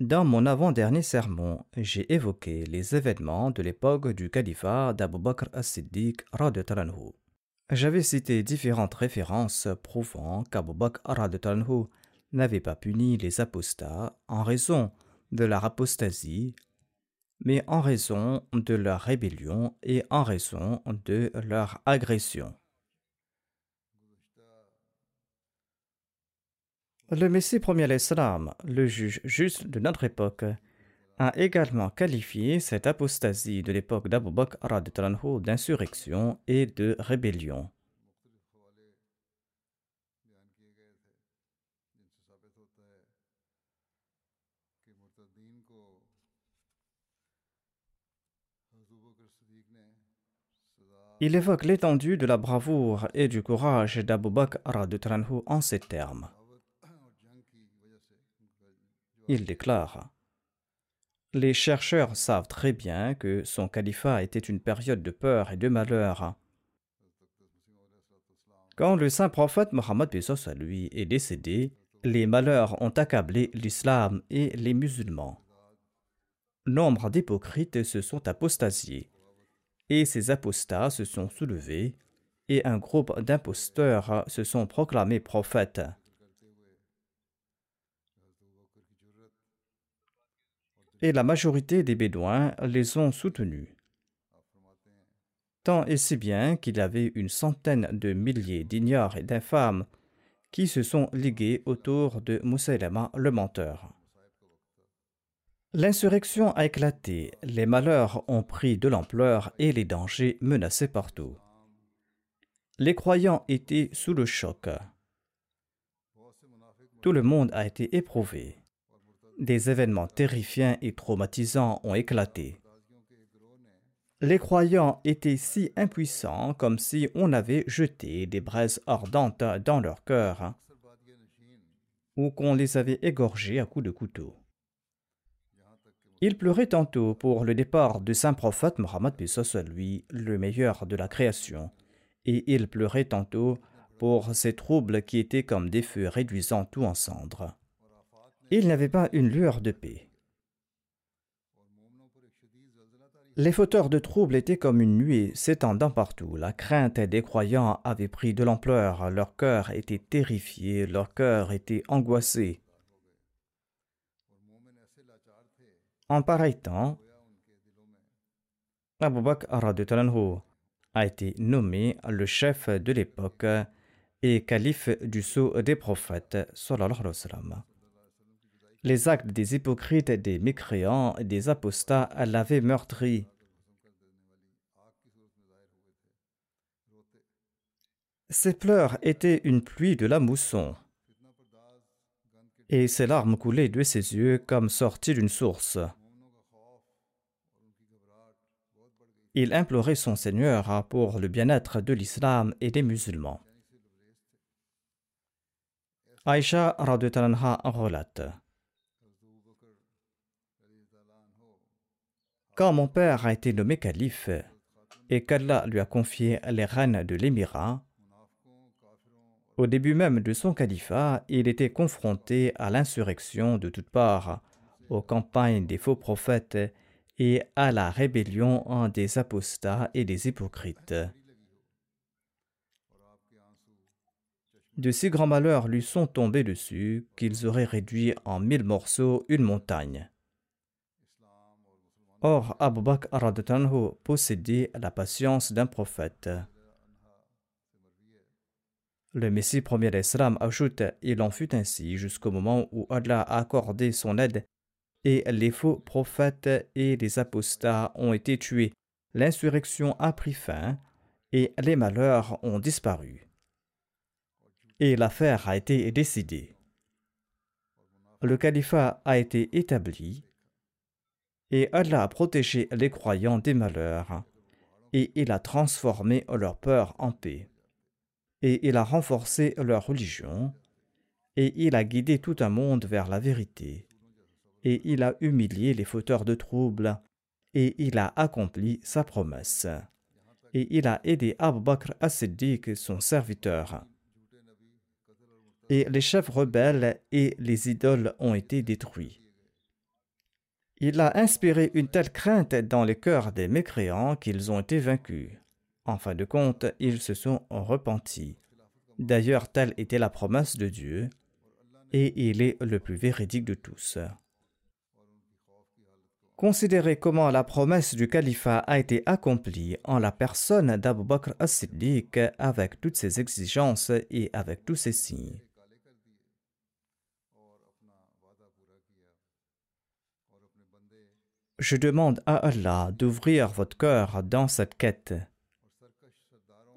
Dans mon avant-dernier sermon, j'ai évoqué les événements de l'époque du califat d'Abu Bakr as-Siddiq J'avais cité différentes références prouvant qu'Abu Bakr n'avait pas puni les apostats en raison de leur apostasie, mais en raison de leur rébellion et en raison de leur agression. Le Messie premier l'Islam, le juge juste de notre époque, a également qualifié cette apostasie de l'époque d'Abu Bakr d'insurrection et de rébellion. Il évoque l'étendue de la bravoure et du courage d'Abu Bakr en ces termes. Il déclare Les chercheurs savent très bien que son califat était une période de peur et de malheur. Quand le saint prophète Mohammed à lui est décédé, les malheurs ont accablé l'islam et les musulmans. Nombre d'hypocrites se sont apostasiés, et ces apostats se sont soulevés, et un groupe d'imposteurs se sont proclamés prophètes. Et la majorité des Bédouins les ont soutenus. Tant et si bien qu'il y avait une centaine de milliers d'ignares et d'infâmes qui se sont ligués autour de Moussaïlama le menteur. L'insurrection a éclaté, les malheurs ont pris de l'ampleur et les dangers menaçaient partout. Les croyants étaient sous le choc. Tout le monde a été éprouvé des événements terrifiants et traumatisants ont éclaté. Les croyants étaient si impuissants comme si on avait jeté des braises ardentes dans leur cœur ou qu'on les avait égorgés à coups de couteau. Ils pleuraient tantôt pour le départ du saint prophète Mohammed lui, le meilleur de la création, et ils pleuraient tantôt pour ces troubles qui étaient comme des feux réduisant tout en cendres. Il n'avait pas une lueur de paix. Les fauteurs de troubles étaient comme une nuée s'étendant partout. La crainte des croyants avait pris de l'ampleur, leur cœur était terrifié, leur cœur était angoissé. En pareil temps, Abu Bakr a été nommé le chef de l'époque et calife du sceau des prophètes. Les actes des hypocrites, des mécréants et des apostats l'avaient meurtri. Ses pleurs étaient une pluie de la mousson, et ses larmes coulaient de ses yeux comme sorties d'une source. Il implorait son Seigneur pour le bien-être de l'islam et des musulmans. Aïcha relate Quand mon père a été nommé calife et qu'Allah lui a confié les rênes de l'émirat, au début même de son califat, il était confronté à l'insurrection de toutes parts, aux campagnes des faux prophètes et à la rébellion des apostats et des hypocrites. De si grands malheurs lui sont tombés dessus qu'ils auraient réduit en mille morceaux une montagne. Or, Abu Bakr possédait la patience d'un prophète. Le Messie premier d'Islam ajoute Il en fut ainsi jusqu'au moment où Allah a accordé son aide et les faux prophètes et les apostats ont été tués. L'insurrection a pris fin et les malheurs ont disparu. Et l'affaire a été décidée. Le califat a été établi et Allah a protégé les croyants des malheurs et il a transformé leur peur en paix. Et il a renforcé leur religion et il a guidé tout un monde vers la vérité et il a humilié les fauteurs de troubles, et il a accompli sa promesse. Et il a aidé Abu Bakr as-Siddiq, son serviteur. Et les chefs rebelles et les idoles ont été détruits. Il a inspiré une telle crainte dans les cœurs des mécréants qu'ils ont été vaincus. En fin de compte, ils se sont repentis. D'ailleurs, telle était la promesse de Dieu, et il est le plus véridique de tous. Considérez comment la promesse du califat a été accomplie en la personne d'Abu Bakr as-Siddiq avec toutes ses exigences et avec tous ses signes. Je demande à Allah d'ouvrir votre cœur dans cette quête.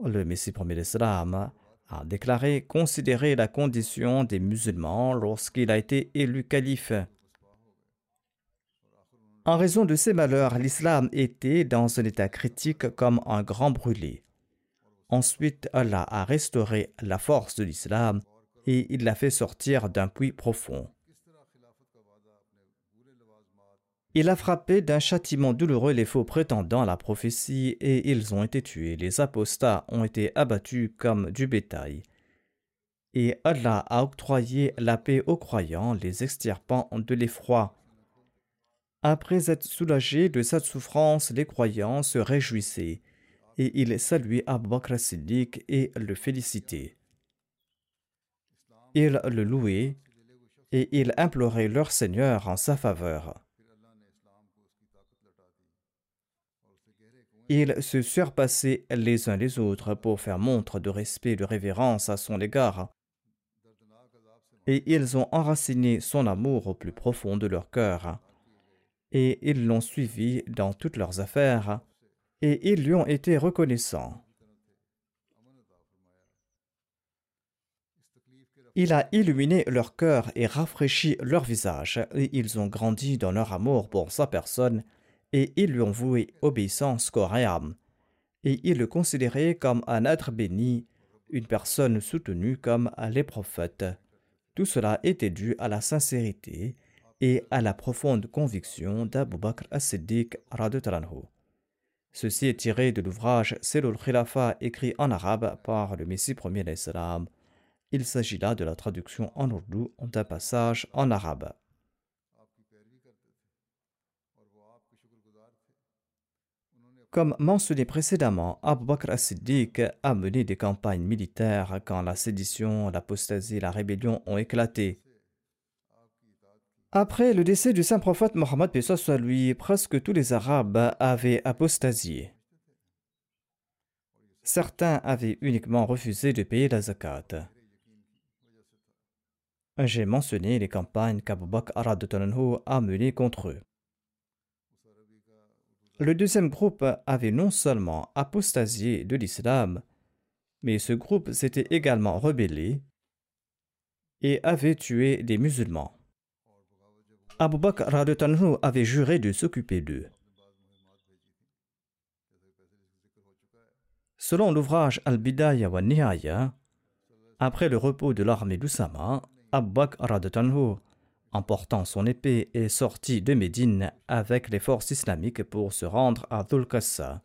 Le Messie premier d'Islam a déclaré considérer la condition des musulmans lorsqu'il a été élu calife. En raison de ces malheurs, l'islam était dans un état critique comme un grand brûlé. Ensuite, Allah a restauré la force de l'islam et il l'a fait sortir d'un puits profond. Il a frappé d'un châtiment douloureux les faux prétendants à la prophétie et ils ont été tués. Les apostats ont été abattus comme du bétail. Et Allah a octroyé la paix aux croyants, les extirpant de l'effroi. Après être soulagés de cette souffrance, les croyants se réjouissaient et ils saluaient Abu Bakr et le félicitaient. Ils le louaient et ils imploraient leur Seigneur en sa faveur. Ils se surpassaient les uns les autres pour faire montre de respect et de révérence à son égard. Et ils ont enraciné son amour au plus profond de leur cœur et ils l'ont suivi dans toutes leurs affaires, et ils lui ont été reconnaissants. Il a illuminé leur cœur et rafraîchi leur visage, et ils ont grandi dans leur amour pour sa personne, et ils lui ont voué obéissance âme, et ils le considéraient comme un être béni, une personne soutenue comme les prophètes. Tout cela était dû à la sincérité et à la profonde conviction d'Abu Bakr as-Siddiq Ceci est tiré de l'ouvrage Selul Khilafa écrit en arabe par le Messie premier d'Islam. Il s'agit là de la traduction en ourdou d'un passage en arabe. Comme mentionné précédemment, Abu Bakr as-Siddiq a mené des campagnes militaires quand la sédition, l'apostasie et la rébellion ont éclaté. Après le décès du saint prophète Mohammed soit lui, presque tous les Arabes avaient apostasié. Certains avaient uniquement refusé de payer la zakat. J'ai mentionné les campagnes qu'Abu Bakr a menées contre eux. Le deuxième groupe avait non seulement apostasié de l'islam, mais ce groupe s'était également rebellé et avait tué des musulmans. Abu Bakr avait juré de s'occuper d'eux. Selon l'ouvrage Al-Bidaya wa Nihaya, après le repos de l'armée d'Oussama, Abu Bakr emportant son épée, est sorti de Médine avec les forces islamiques pour se rendre à Dhul-Qassa.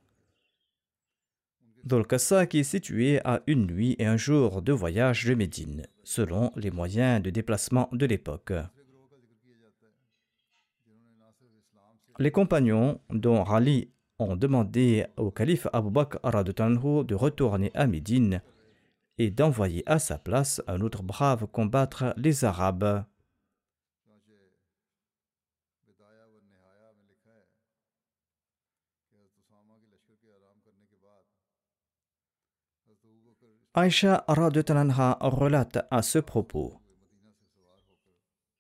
Dhul-Qassa qui est situé à une nuit et un jour de voyage de Médine, selon les moyens de déplacement de l'époque. Les compagnons, dont Rali, ont demandé au calife Abu Bakr de retourner à Médine et d'envoyer à sa place un autre brave combattre les Arabes. Aïcha relate à ce propos.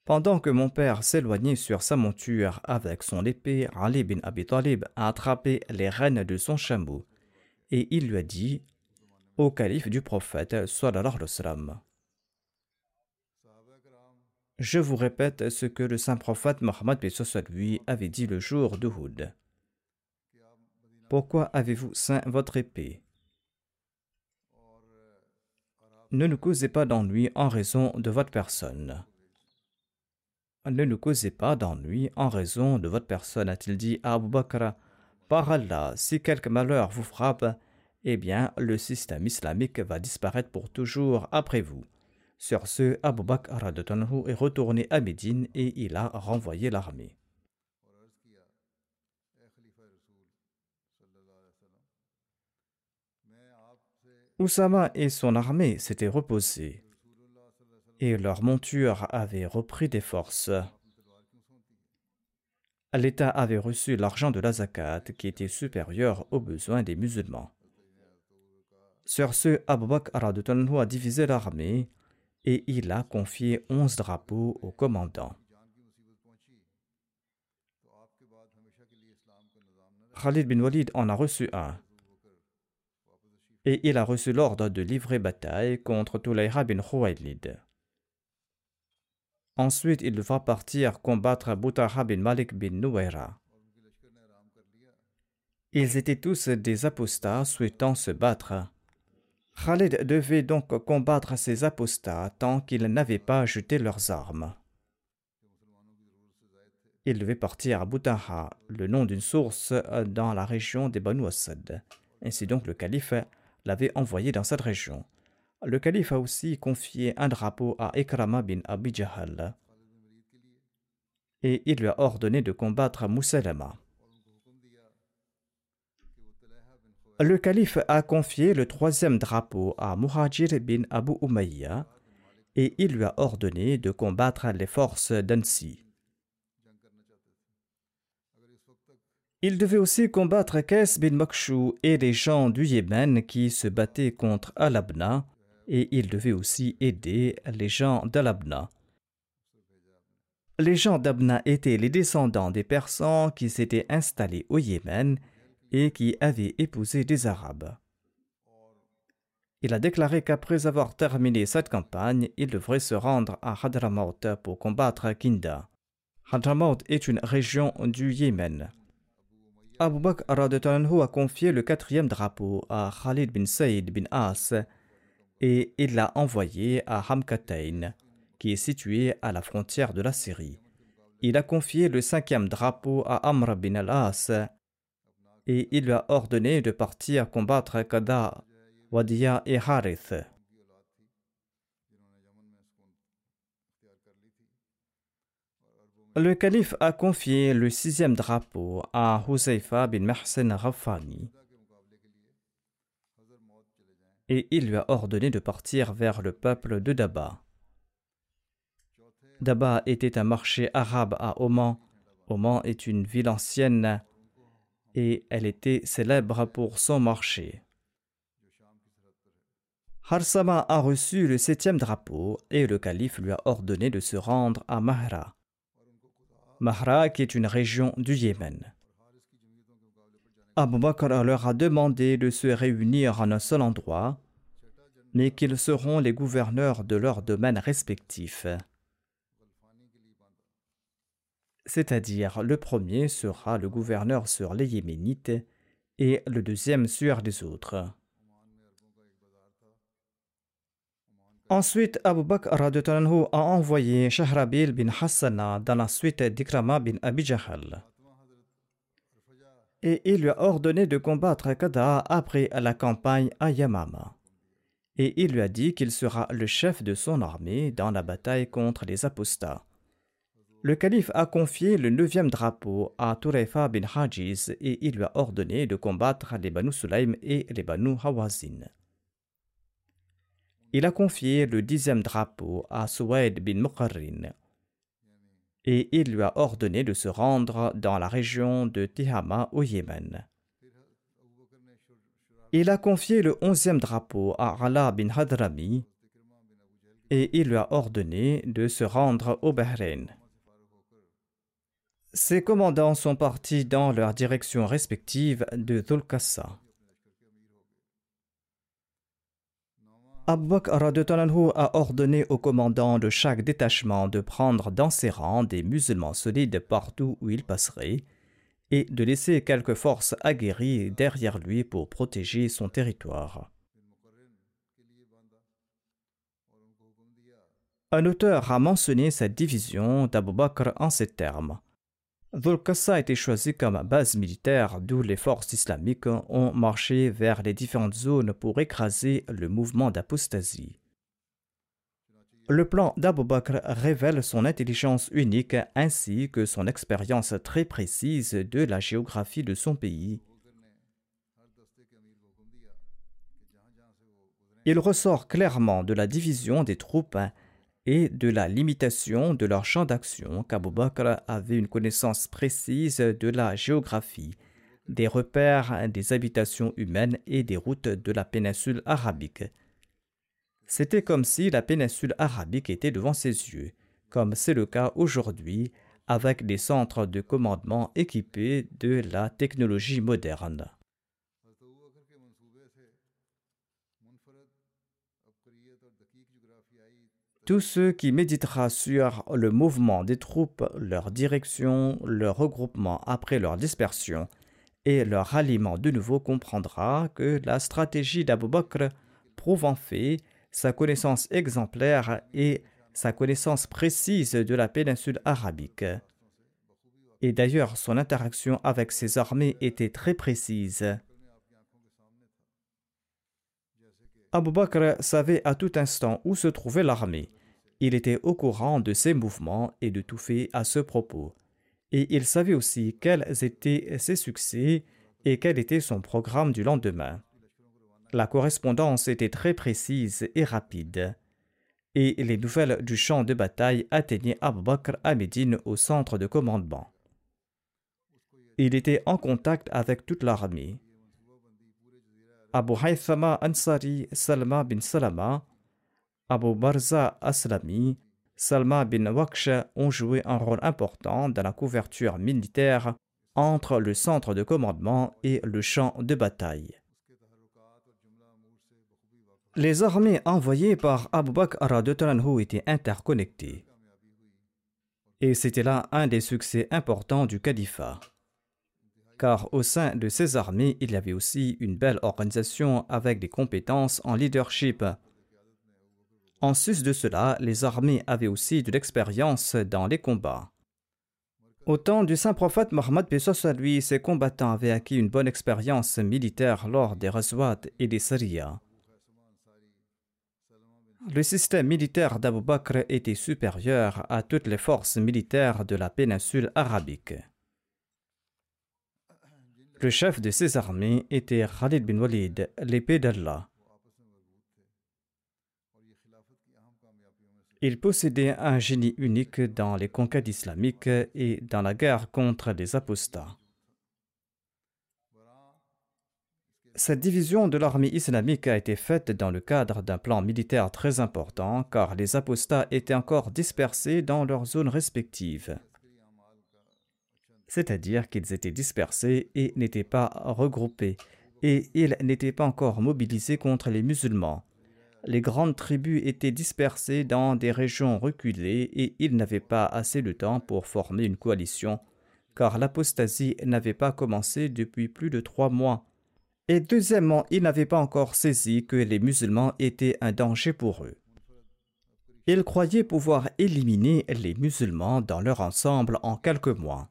Pendant que mon père s'éloignait sur sa monture avec son épée, Ali bin Abi Talib a attrapé les rênes de son chameau et il lui a dit au calife du prophète Je vous répète ce que le saint prophète Mohammed lui avait dit le jour de Houd. Pourquoi avez-vous ceint votre épée? Ne nous causez pas d'ennui en raison de votre personne. Ne nous causez pas d'ennui en raison de votre personne, a-t-il dit à Abu Bakr. Par Allah, si quelque malheur vous frappe, eh bien, le système islamique va disparaître pour toujours après vous. Sur ce, Abu Bakr est retourné à Médine et il a renvoyé l'armée. Oussama et son armée s'étaient reposés et leur monture avait repris des forces. L'État avait reçu l'argent de la zakat qui était supérieur aux besoins des musulmans. Sur ce, Abu Bakr a divisé l'armée et il a confié onze drapeaux au commandant. Khalid bin Walid en a reçu un. Et il a reçu l'ordre de livrer bataille contre Tulayha bin Khuwaylid. Ensuite, il devra partir combattre Boutaha bin Malik bin Nuwaira. Ils étaient tous des apostats souhaitant se battre. Khalid devait donc combattre ces apostats tant qu'ils n'avaient pas jeté leurs armes. Il devait partir à Boutaha, le nom d'une source dans la région des Banu Asad. Ainsi donc le calife l'avait envoyé dans cette région. Le calife a aussi confié un drapeau à Ikrama bin Abi Jahal et il lui a ordonné de combattre Moussalama. Le calife a confié le troisième drapeau à Muhajir bin Abu Umayya et il lui a ordonné de combattre les forces d'Ansi. Il devait aussi combattre Kais bin Makshu et les gens du Yémen qui se battaient contre Al-Abna et il devait aussi aider les gens d'Al-Abna. Les gens d'Abna étaient les descendants des Persans qui s'étaient installés au Yémen et qui avaient épousé des Arabes. Il a déclaré qu'après avoir terminé cette campagne, il devrait se rendre à Hadramaut pour combattre Kinda. Hadramaut est une région du Yémen. Abu Bakr a confié le quatrième drapeau à Khalid bin Saïd bin As et il l'a envoyé à Hamkatain, qui est situé à la frontière de la Syrie. Il a confié le cinquième drapeau à Amr bin al-As et il lui a ordonné de partir combattre Kada, Wadiya et Harith. Le calife a confié le sixième drapeau à Huzaifa bin Mahsen Rafani et il lui a ordonné de partir vers le peuple de Daba. Daba était un marché arabe à Oman. Oman est une ville ancienne et elle était célèbre pour son marché. Harsama a reçu le septième drapeau et le calife lui a ordonné de se rendre à Mahra. Mahra qui est une région du Yémen. Abu Bakr leur a demandé de se réunir en un seul endroit, mais qu'ils seront les gouverneurs de leurs domaines respectifs. C'est-à-dire, le premier sera le gouverneur sur les Yéménites et le deuxième sur les autres. Ensuite, Abu Bakr a envoyé Shahrabil bin Hassana dans la suite d'Ikrama bin Abi Jahal. Et il lui a ordonné de combattre Kada après la campagne à Yamama. Et il lui a dit qu'il sera le chef de son armée dans la bataille contre les apostats. Le calife a confié le neuvième drapeau à Turefa bin Hajiz et il lui a ordonné de combattre les Banu Sulaim et les Banu Hawazin. Il a confié le dixième drapeau à Suwaid bin Muqarrin et il lui a ordonné de se rendre dans la région de Tihama au Yémen. Il a confié le onzième drapeau à Ala bin Hadrami et il lui a ordonné de se rendre au Bahreïn. Ses commandants sont partis dans leur direction respective de Dhul-Qassa. Abu Bakr a ordonné aux commandants de chaque détachement de prendre dans ses rangs des musulmans solides partout où ils passeraient et de laisser quelques forces aguerries derrière lui pour protéger son territoire. Un auteur a mentionné cette division d'Abu Bakr en ces termes. Dhul a été choisi comme base militaire d'où les forces islamiques ont marché vers les différentes zones pour écraser le mouvement d'apostasie. Le plan d'Abu Bakr révèle son intelligence unique ainsi que son expérience très précise de la géographie de son pays. Il ressort clairement de la division des troupes et de la limitation de leur champ d'action qu'Abu Bakr avait une connaissance précise de la géographie, des repères des habitations humaines et des routes de la péninsule arabique. C'était comme si la péninsule arabique était devant ses yeux, comme c'est le cas aujourd'hui avec des centres de commandement équipés de la technologie moderne. Tous ceux qui méditera sur le mouvement des troupes, leur direction, leur regroupement après leur dispersion et leur ralliement de nouveau comprendra que la stratégie d'Abu Bakr prouve en fait sa connaissance exemplaire et sa connaissance précise de la péninsule arabique. Et d'ailleurs, son interaction avec ses armées était très précise. Abu Bakr savait à tout instant où se trouvait l'armée. Il était au courant de ses mouvements et de tout fait à ce propos. Et il savait aussi quels étaient ses succès et quel était son programme du lendemain. La correspondance était très précise et rapide. Et les nouvelles du champ de bataille atteignaient Abu Bakr à Médine au centre de commandement. Il était en contact avec toute l'armée. Abu Haythama Ansari Salma bin Salama Abu Barza Aslami, Salma bin Waksha ont joué un rôle important dans la couverture militaire entre le centre de commandement et le champ de bataille. Les armées envoyées par Abu Bakr de étaient interconnectées. Et c'était là un des succès importants du califat. Car au sein de ces armées, il y avait aussi une belle organisation avec des compétences en leadership, en sus de cela, les armées avaient aussi de l'expérience dans les combats. Au temps du saint prophète Mohammed à lui, ses combattants avaient acquis une bonne expérience militaire lors des Razwat et des Sariya. Le système militaire d'Abu Bakr était supérieur à toutes les forces militaires de la péninsule arabique. Le chef de ces armées était Khalid bin Walid, l'épée d'Allah. Il possédait un génie unique dans les conquêtes islamiques et dans la guerre contre les apostats. Cette division de l'armée islamique a été faite dans le cadre d'un plan militaire très important car les apostats étaient encore dispersés dans leurs zones respectives. C'est-à-dire qu'ils étaient dispersés et n'étaient pas regroupés, et ils n'étaient pas encore mobilisés contre les musulmans les grandes tribus étaient dispersées dans des régions reculées et ils n'avaient pas assez de temps pour former une coalition, car l'apostasie n'avait pas commencé depuis plus de trois mois. Et deuxièmement, ils n'avaient pas encore saisi que les musulmans étaient un danger pour eux. Il croyait pouvoir éliminer les musulmans dans leur ensemble en quelques mois.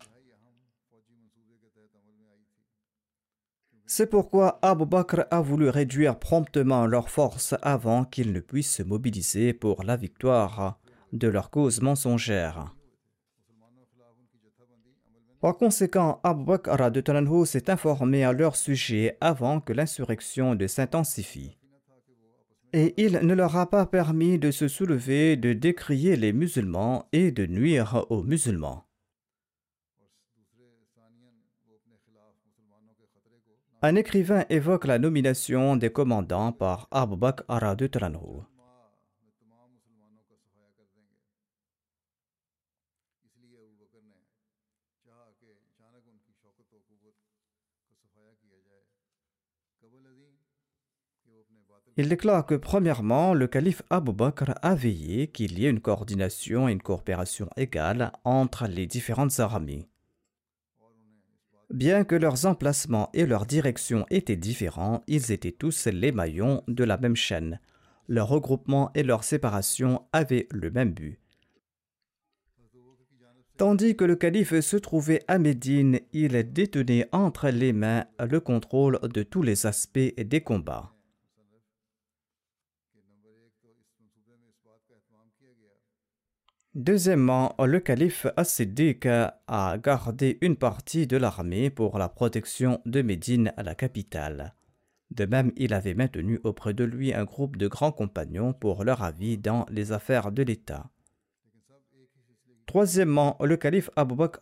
C'est pourquoi Abu Bakr a voulu réduire promptement leurs forces avant qu'ils ne puissent se mobiliser pour la victoire de leur cause mensongère. Par conséquent, Abu Bakr de s'est informé à leur sujet avant que l'insurrection ne s'intensifie. Et il ne leur a pas permis de se soulever, de décrier les musulmans et de nuire aux musulmans. Un écrivain évoque la nomination des commandants par Abu Bakr de Tranho. Il déclare que premièrement, le calife Abu Bakr a veillé qu'il y ait une coordination et une coopération égale entre les différentes armées. Bien que leurs emplacements et leur direction étaient différents, ils étaient tous les maillons de la même chaîne. Leur regroupement et leur séparation avaient le même but. Tandis que le calife se trouvait à Médine, il détenait entre les mains le contrôle de tous les aspects des combats. Deuxièmement, le calife As-Siddiq a gardé une partie de l'armée pour la protection de Médine la capitale. De même, il avait maintenu auprès de lui un groupe de grands compagnons pour leur avis dans les affaires de l'État. Troisièmement, le calife Abu Bakr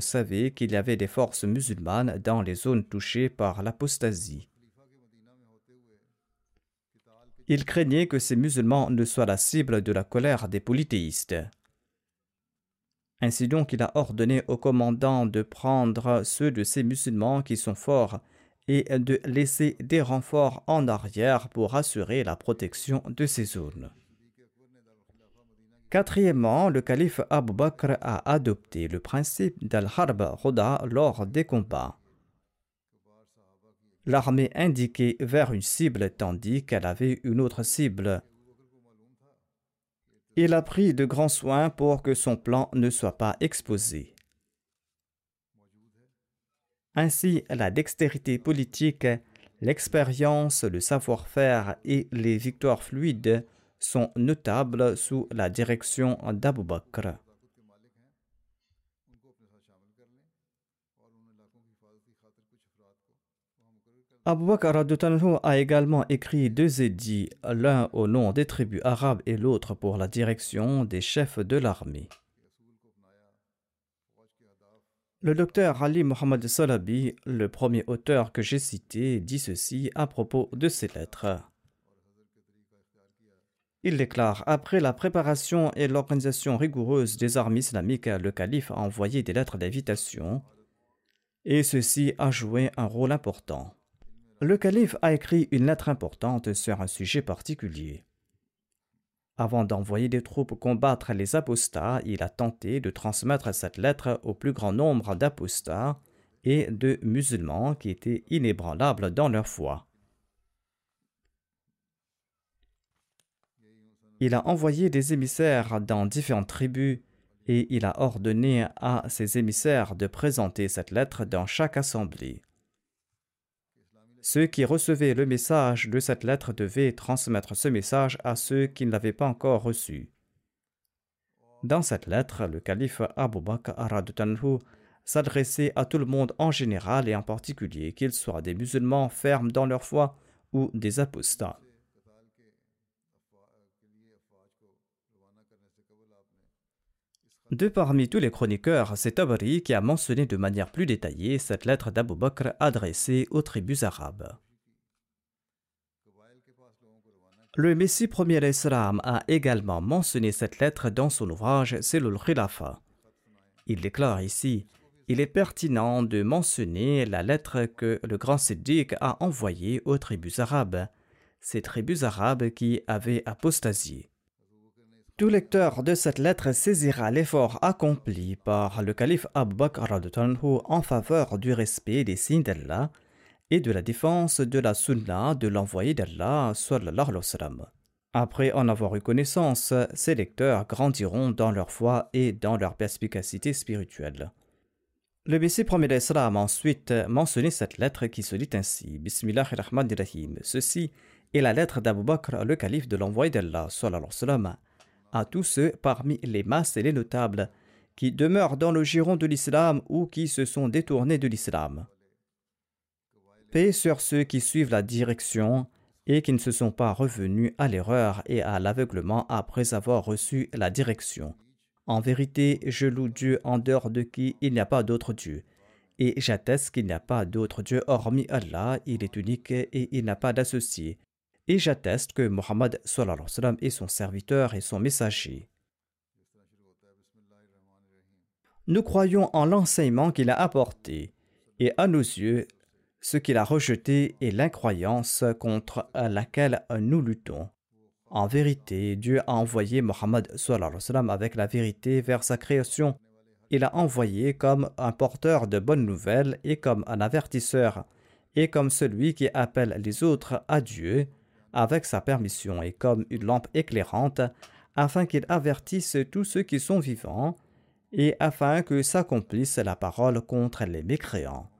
savait qu'il y avait des forces musulmanes dans les zones touchées par l'apostasie. Il craignait que ces musulmans ne soient la cible de la colère des polythéistes. Ainsi donc, il a ordonné au commandant de prendre ceux de ces musulmans qui sont forts et de laisser des renforts en arrière pour assurer la protection de ces zones. Quatrièmement, le calife Abu Bakr a adopté le principe d'al-Harb Roda lors des combats l'armée indiquait vers une cible tandis qu'elle avait une autre cible. Il a pris de grands soins pour que son plan ne soit pas exposé. Ainsi, la dextérité politique, l'expérience, le savoir-faire et les victoires fluides sont notables sous la direction d'Abu Bakr. Abu Bakr a également écrit deux édits, l'un au nom des tribus arabes et l'autre pour la direction des chefs de l'armée. Le docteur Ali Mohamed Salabi, le premier auteur que j'ai cité, dit ceci à propos de ces lettres. Il déclare Après la préparation et l'organisation rigoureuse des armes islamiques, le calife a envoyé des lettres d'invitation et ceci a joué un rôle important le calife a écrit une lettre importante sur un sujet particulier. Avant d'envoyer des troupes combattre les apostats, il a tenté de transmettre cette lettre au plus grand nombre d'apostats et de musulmans qui étaient inébranlables dans leur foi. Il a envoyé des émissaires dans différentes tribus et il a ordonné à ces émissaires de présenter cette lettre dans chaque assemblée. Ceux qui recevaient le message de cette lettre devaient transmettre ce message à ceux qui ne l'avaient pas encore reçu. Dans cette lettre, le calife Abu Bakr s'adressait à tout le monde en général et en particulier, qu'ils soient des musulmans fermes dans leur foi ou des apostats. De parmi tous les chroniqueurs, c'est Tabari qui a mentionné de manière plus détaillée cette lettre d'Abu Bakr adressée aux tribus arabes. Le Messie premier Islam a également mentionné cette lettre dans son ouvrage Selul Khilafa. Il déclare ici Il est pertinent de mentionner la lettre que le grand Siddiq a envoyée aux tribus arabes, ces tribus arabes qui avaient apostasié. Tout lecteur de cette lettre saisira l'effort accompli par le calife Abu Bakr en faveur du respect des signes d'Allah et de la défense de la sunna de l'envoyé d'Allah. Après en avoir eu connaissance, ces lecteurs grandiront dans leur foi et dans leur perspicacité spirituelle. Le Messie premier d'Islam a ensuite mentionné cette lettre qui se dit ainsi Bismillahirrahmanirrahim. Ceci est la lettre d'Abu Bakr, le calife de l'envoyé d'Allah, à tous ceux parmi les masses et les notables qui demeurent dans le giron de l'islam ou qui se sont détournés de l'islam. Paix sur ceux qui suivent la direction et qui ne se sont pas revenus à l'erreur et à l'aveuglement après avoir reçu la direction. En vérité, je loue Dieu en dehors de qui il n'y a pas d'autre Dieu. Et j'atteste qu'il n'y a pas d'autre Dieu hormis Allah, il est unique et il n'a pas d'associé. Et j'atteste que Mohammed est son serviteur et son messager. Nous croyons en l'enseignement qu'il a apporté, et à nos yeux, ce qu'il a rejeté est l'incroyance contre laquelle nous luttons. En vérité, Dieu a envoyé Mohammed avec la vérité vers sa création. Il a envoyé comme un porteur de bonnes nouvelles et comme un avertisseur, et comme celui qui appelle les autres à Dieu avec sa permission et comme une lampe éclairante, afin qu'il avertisse tous ceux qui sont vivants et afin que s'accomplisse la parole contre les mécréants.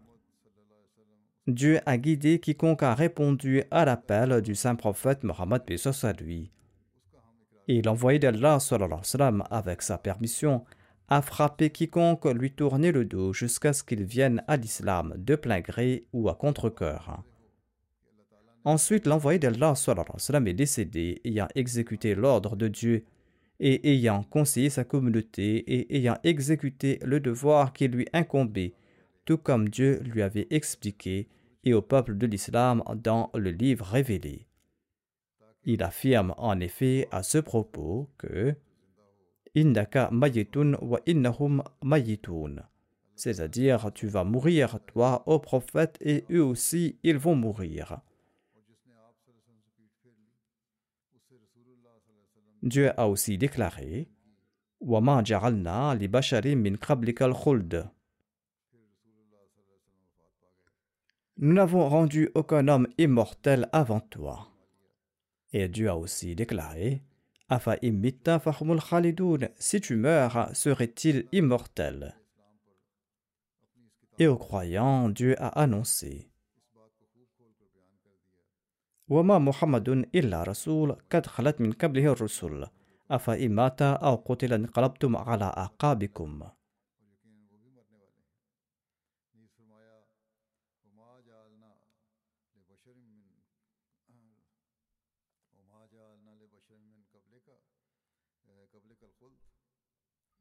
Dieu a guidé quiconque a répondu à l'appel du saint prophète Mohammed à lui. Et l'envoyé d'Allah avec sa permission a frappé quiconque lui tournait le dos jusqu'à ce qu'il vienne à l'islam de plein gré ou à contre-coeur. Ensuite, l'envoyé d'Allah est décédé ayant exécuté l'ordre de Dieu et ayant conseillé sa communauté et ayant exécuté le devoir qui lui incombait, tout comme Dieu lui avait expliqué et au peuple de l'islam dans le livre révélé. Il affirme en effet à ce propos que Indaka mayitun wa innahum mayitun. C'est-à-dire, tu vas mourir, toi, ô prophète, et eux aussi, ils vont mourir. Dieu a aussi déclaré. Nous n'avons rendu aucun homme immortel avant toi. Et Dieu a aussi déclaré Afa imitta khalidoun, si tu meurs, serait-il immortel? Et aux croyants, Dieu a annoncé وما محمد إلا رسول قد خلت من قبله الرسل. أفإن مات أو قتل انقلبتم على أعقابكم.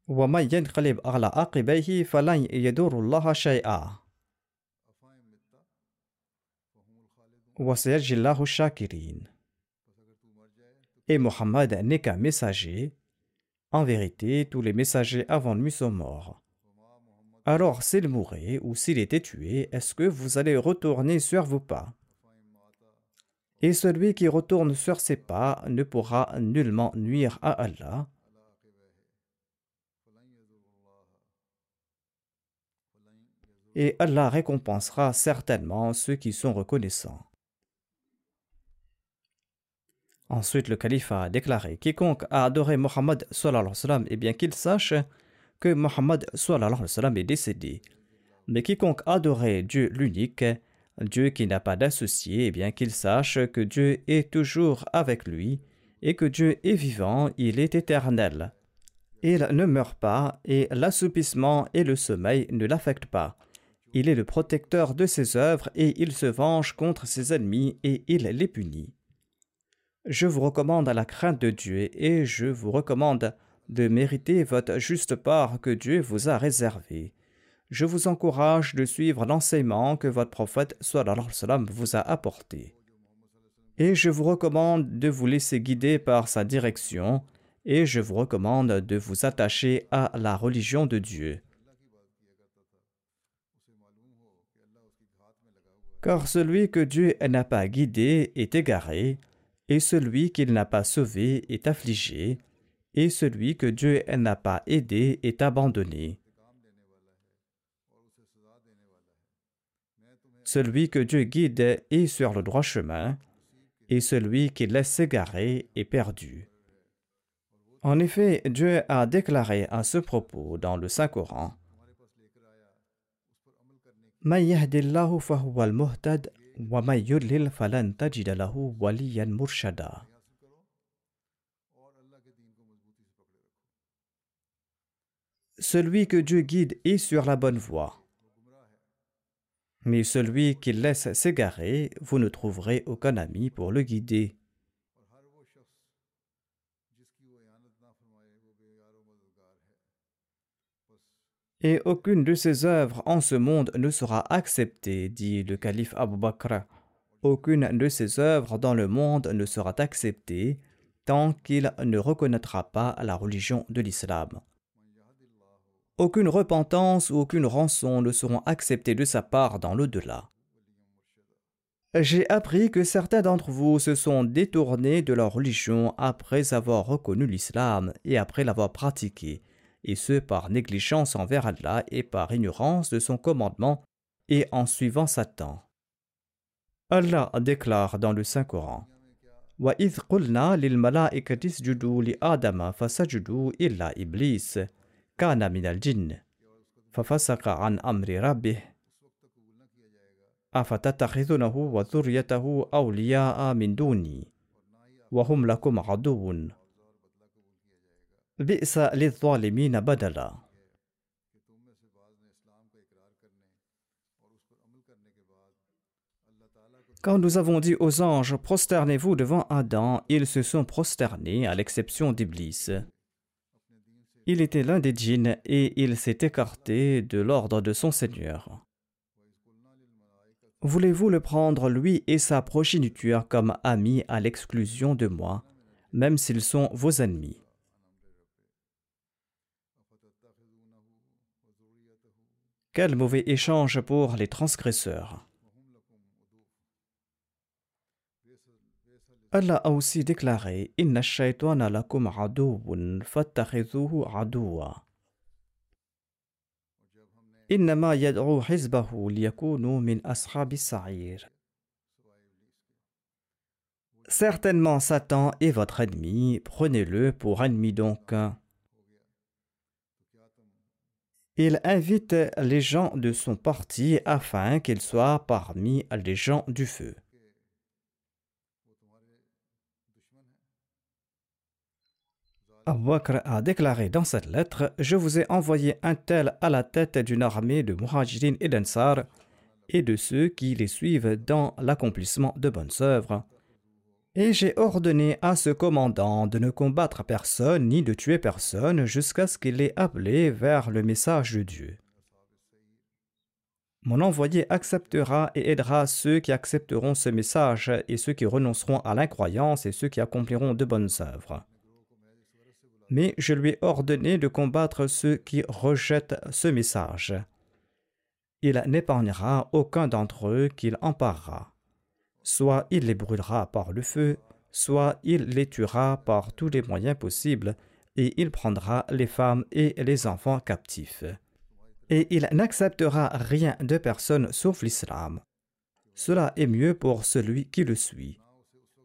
ومن ينقلب على عقبيه فلن يدور الله شيئا. Et Mohammed n'est qu'un messager. En vérité, tous les messagers avant lui sont morts. Alors, s'il mourait ou s'il était tué, est-ce que vous allez retourner sur vos pas? Et celui qui retourne sur ses pas ne pourra nullement nuire à Allah et Allah récompensera certainement ceux qui sont reconnaissants. Ensuite, le calife a déclaré Quiconque a adoré Mohammed, et bien qu'il sache que Mohammed est décédé. Mais quiconque adorait Dieu l'unique, Dieu qui n'a pas d'associé, et bien qu'il sache que Dieu est toujours avec lui, et que Dieu est vivant, il est éternel. Il ne meurt pas, et l'assoupissement et le sommeil ne l'affectent pas. Il est le protecteur de ses œuvres et il se venge contre ses ennemis et il les punit. Je vous recommande la crainte de Dieu et je vous recommande de mériter votre juste part que Dieu vous a réservée. Je vous encourage de suivre l'enseignement que votre prophète sallam vous a apporté. Et je vous recommande de vous laisser guider par sa direction et je vous recommande de vous attacher à la religion de Dieu. Car celui que Dieu n'a pas guidé est égaré, et celui qu'il n'a pas sauvé est affligé, et celui que Dieu n'a pas aidé est abandonné. Celui que Dieu guide est sur le droit chemin, et celui qui laisse s'égarer est perdu. En effet, Dieu a déclaré à ce propos dans le Saint-Coran من يهد الله فهو المهتد ومن يضلل فلن تجد له وليا مرشدا Celui que Dieu guide est sur la bonne voie. Mais celui qui laisse s'égarer, vous ne trouverez aucun ami pour le guider. Et aucune de ses œuvres en ce monde ne sera acceptée, dit le calife Abu Bakr. Aucune de ses œuvres dans le monde ne sera acceptée tant qu'il ne reconnaîtra pas la religion de l'islam. Aucune repentance ou aucune rançon ne seront acceptées de sa part dans l'au-delà. J'ai appris que certains d'entre vous se sont détournés de leur religion après avoir reconnu l'islam et après l'avoir pratiqué, et ce par négligence envers Allah et par ignorance de son commandement et en suivant Satan. Allah déclare dans le Saint-Coran وَإِذْ قُلْنَا لِلْمَلَائِكَةِ اسْجُدُوا لِآدَمَ فَسَجُدُوا إِلَّا إِبْلِيسَ كان من الجن ففسق عن أمر ربه أفتتخذونه وذريته أولياء من دوني وهم لكم عدو بئس للظالمين بدلا Quand nous avons dit aux anges, prosternez-vous devant Adam, ils se sont prosternés, à l'exception d'Iblis. Il était l'un des djinns et il s'est écarté de l'ordre de son Seigneur. Voulez-vous le prendre, lui et sa progéniture, comme amis à l'exclusion de moi, même s'ils sont vos ennemis Quel mauvais échange pour les transgresseurs Allah a aussi déclaré Inna shaytana lakum sa'ir. Certainement Satan est votre ennemi, prenez-le pour ennemi donc. Il invite les gens de son parti afin qu'ils soient parmi les gens du feu. Abu a déclaré dans cette lettre Je vous ai envoyé un tel à la tête d'une armée de Muhajirin et d'Ansar et de ceux qui les suivent dans l'accomplissement de bonnes œuvres. Et j'ai ordonné à ce commandant de ne combattre personne ni de tuer personne jusqu'à ce qu'il ait appelé vers le message de Dieu. Mon envoyé acceptera et aidera ceux qui accepteront ce message et ceux qui renonceront à l'incroyance et ceux qui accompliront de bonnes œuvres mais je lui ai ordonné de combattre ceux qui rejettent ce message. Il n'épargnera aucun d'entre eux qu'il emparera. Soit il les brûlera par le feu, soit il les tuera par tous les moyens possibles, et il prendra les femmes et les enfants captifs. Et il n'acceptera rien de personne sauf l'islam. Cela est mieux pour celui qui le suit.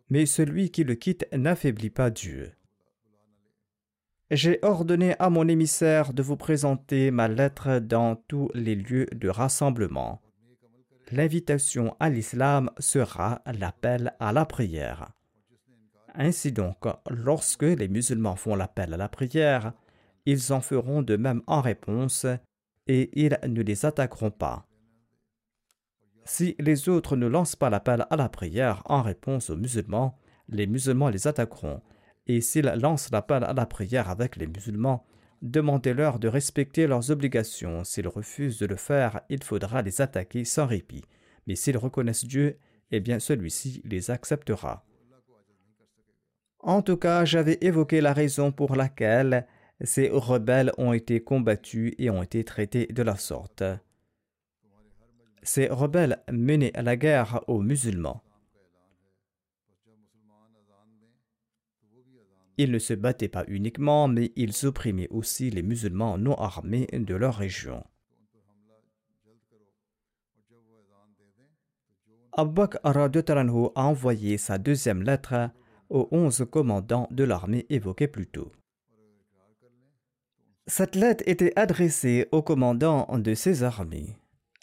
Mais celui qui le quitte n'affaiblit pas Dieu. J'ai ordonné à mon émissaire de vous présenter ma lettre dans tous les lieux de rassemblement. L'invitation à l'islam sera l'appel à la prière. Ainsi donc, lorsque les musulmans font l'appel à la prière, ils en feront de même en réponse et ils ne les attaqueront pas. Si les autres ne lancent pas l'appel à la prière en réponse aux musulmans, les musulmans les attaqueront et s'ils lancent l'appel à la prière avec les musulmans, demandez-leur de respecter leurs obligations. S'ils refusent de le faire, il faudra les attaquer sans répit. Mais s'ils reconnaissent Dieu, eh bien celui-ci les acceptera. En tout cas, j'avais évoqué la raison pour laquelle ces rebelles ont été combattus et ont été traités de la sorte. Ces rebelles menaient la guerre aux musulmans. Ils ne se battaient pas uniquement, mais ils opprimaient aussi les musulmans non armés de leur région. Abu Bakr a envoyé sa deuxième lettre aux onze commandants de l'armée évoquée plus tôt. Cette lettre était adressée aux commandants de ces armées.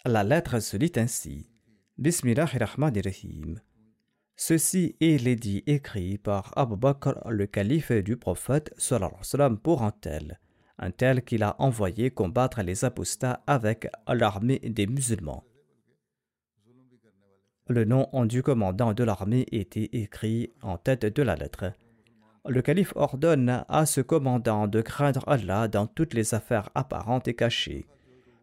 La lettre se lit ainsi Bismillahirrahmanirrahim. Ceci est l'édit écrit par Abu Bakr, le calife du prophète, pour un tel, un tel qu'il a envoyé combattre les apostats avec l'armée des musulmans. Le nom du commandant de l'armée était écrit en tête de la lettre. Le calife ordonne à ce commandant de craindre Allah dans toutes les affaires apparentes et cachées.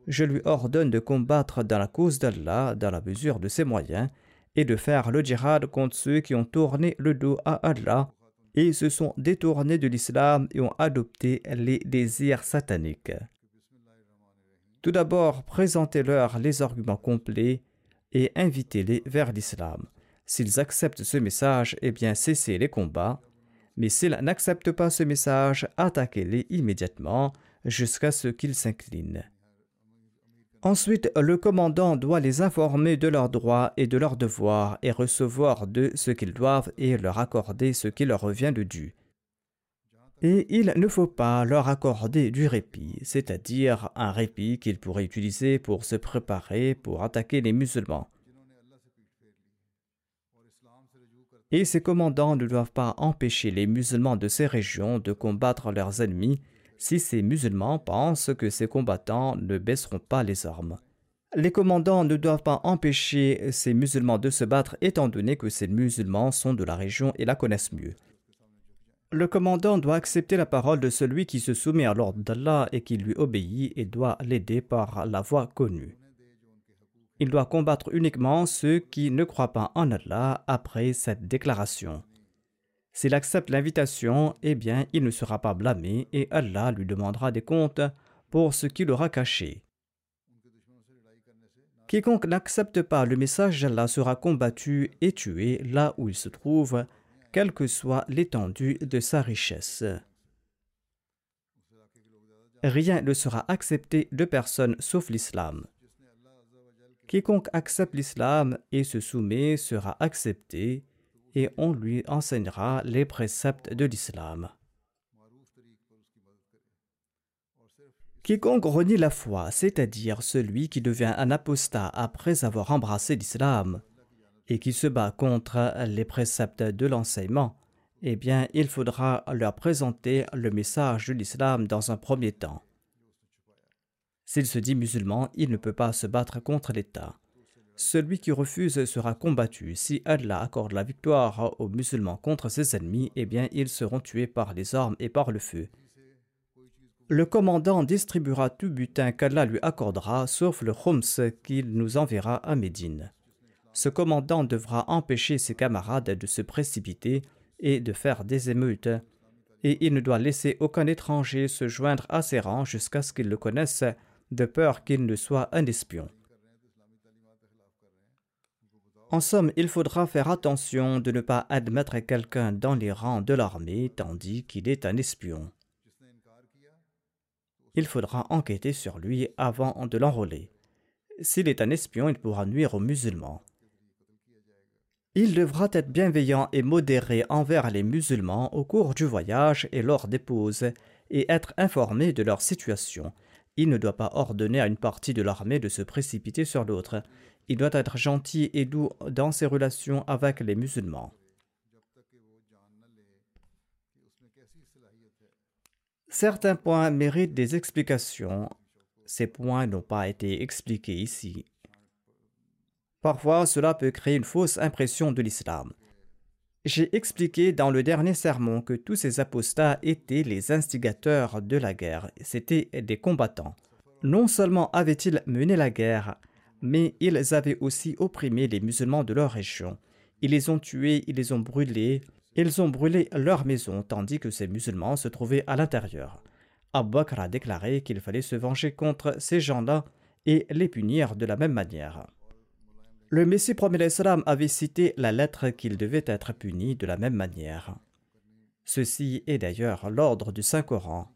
Je lui ordonne de combattre dans la cause d'Allah dans la mesure de ses moyens et de faire le djihad contre ceux qui ont tourné le dos à Allah et se sont détournés de l'islam et ont adopté les désirs sataniques. Tout d'abord, présentez-leur les arguments complets et invitez-les vers l'islam. S'ils acceptent ce message, eh bien cessez les combats, mais s'ils n'acceptent pas ce message, attaquez-les immédiatement jusqu'à ce qu'ils s'inclinent. Ensuite, le commandant doit les informer de leurs droits et de leurs devoirs et recevoir de ce qu'ils doivent et leur accorder ce qui leur revient de dû. Et il ne faut pas leur accorder du répit, c'est-à-dire un répit qu'ils pourraient utiliser pour se préparer pour attaquer les musulmans. Et ces commandants ne doivent pas empêcher les musulmans de ces régions de combattre leurs ennemis si ces musulmans pensent que ces combattants ne baisseront pas les armes. Les commandants ne doivent pas empêcher ces musulmans de se battre étant donné que ces musulmans sont de la région et la connaissent mieux. Le commandant doit accepter la parole de celui qui se soumet à l'ordre d'Allah et qui lui obéit et doit l'aider par la voie connue. Il doit combattre uniquement ceux qui ne croient pas en Allah après cette déclaration. S'il accepte l'invitation, eh bien, il ne sera pas blâmé et Allah lui demandera des comptes pour ce qu'il aura caché. Quiconque n'accepte pas le message d'Allah sera combattu et tué là où il se trouve quelle que soit l'étendue de sa richesse. Rien ne sera accepté de personne sauf l'islam. Quiconque accepte l'islam et se soumet sera accepté et on lui enseignera les préceptes de l'islam. Quiconque renie la foi, c'est-à-dire celui qui devient un apostat après avoir embrassé l'islam, et qui se bat contre les préceptes de l'enseignement, eh bien, il faudra leur présenter le message de l'islam dans un premier temps. S'il se dit musulman, il ne peut pas se battre contre l'État. Celui qui refuse sera combattu. Si Allah accorde la victoire aux musulmans contre ses ennemis, eh bien, ils seront tués par les armes et par le feu. Le commandant distribuera tout butin qu'Allah lui accordera, sauf le khums qu'il nous enverra à Médine ce commandant devra empêcher ses camarades de se précipiter et de faire des émeutes, et il ne doit laisser aucun étranger se joindre à ses rangs jusqu'à ce qu'il le connaisse, de peur qu'il ne soit un espion. En somme, il faudra faire attention de ne pas admettre quelqu'un dans les rangs de l'armée tandis qu'il est un espion. Il faudra enquêter sur lui avant de l'enrôler. S'il est un espion, il pourra nuire aux musulmans. Il devra être bienveillant et modéré envers les musulmans au cours du voyage et lors des pauses, et être informé de leur situation. Il ne doit pas ordonner à une partie de l'armée de se précipiter sur l'autre. Il doit être gentil et doux dans ses relations avec les musulmans. Certains points méritent des explications. Ces points n'ont pas été expliqués ici. Parfois, cela peut créer une fausse impression de l'islam. J'ai expliqué dans le dernier sermon que tous ces apostats étaient les instigateurs de la guerre, c'étaient des combattants. Non seulement avaient-ils mené la guerre, mais ils avaient aussi opprimé les musulmans de leur région. Ils les ont tués, ils les ont brûlés, ils ont brûlé leurs maisons tandis que ces musulmans se trouvaient à l'intérieur. Abu Bakr a déclaré qu'il fallait se venger contre ces gens-là et les punir de la même manière. Le Messie premier avait cité la lettre qu'il devait être puni de la même manière. Ceci est d'ailleurs l'ordre du Saint-Coran.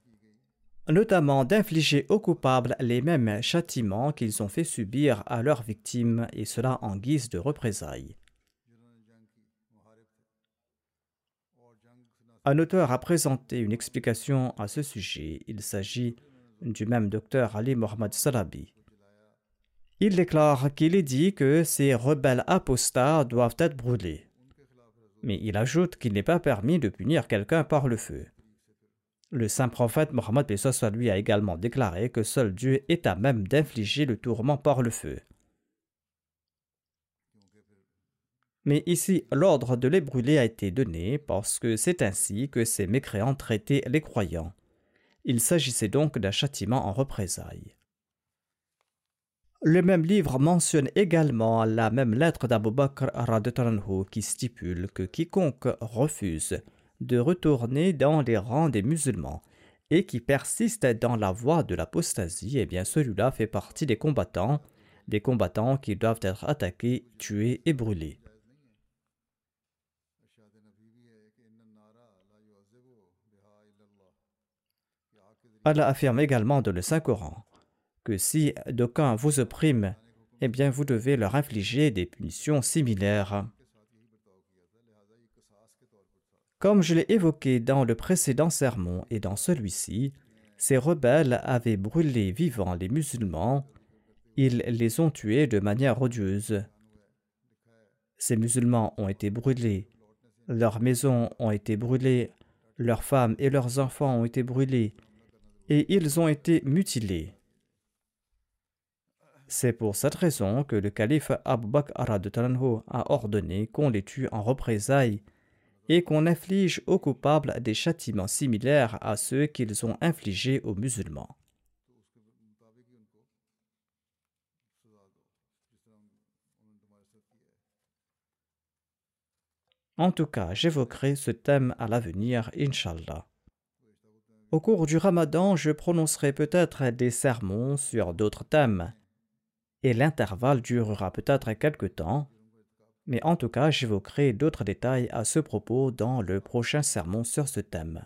Notamment d'infliger aux coupables les mêmes châtiments qu'ils ont fait subir à leurs victimes, et cela en guise de représailles. Un auteur a présenté une explication à ce sujet. Il s'agit du même docteur Ali Mohamed Salabi. Il déclare qu'il est dit que ces rebelles apostats doivent être brûlés. Mais il ajoute qu'il n'est pas permis de punir quelqu'un par le feu. Le saint prophète Mohammed lui a également déclaré que seul Dieu est à même d'infliger le tourment par le feu. Mais ici, l'ordre de les brûler a été donné parce que c'est ainsi que ces mécréants traitaient les croyants. Il s'agissait donc d'un châtiment en représailles. Le même livre mentionne également la même lettre d'Abu Bakr qui stipule que quiconque refuse de retourner dans les rangs des musulmans et qui persiste dans la voie de l'apostasie, eh bien celui-là fait partie des combattants, des combattants qui doivent être attaqués, tués et brûlés. Allah affirme également dans le Saint-Coran que si d'aucuns vous oppriment, eh bien vous devez leur infliger des punitions similaires. Comme je l'ai évoqué dans le précédent sermon et dans celui-ci, ces rebelles avaient brûlé vivants les musulmans, ils les ont tués de manière odieuse. Ces musulmans ont été brûlés, leurs maisons ont été brûlées, leurs femmes et leurs enfants ont été brûlés, et ils ont été mutilés. C'est pour cette raison que le calife Abu Bakr a ordonné qu'on les tue en représailles et qu'on inflige aux coupables des châtiments similaires à ceux qu'ils ont infligés aux musulmans. En tout cas, j'évoquerai ce thème à l'avenir, Inshallah. Au cours du ramadan, je prononcerai peut-être des sermons sur d'autres thèmes, et l'intervalle durera peut-être quelque temps, mais en tout cas j'évoquerai d'autres détails à ce propos dans le prochain sermon sur ce thème.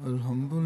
الحمد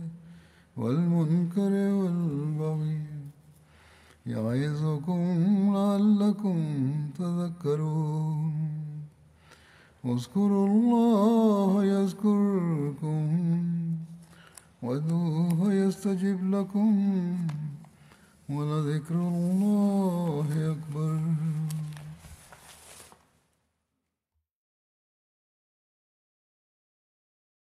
والمنكر والبغي يعظكم لعلكم تذكرون. اذكروا الله يذكركم وادعوه يستجب لكم ولذكر الله أكبر.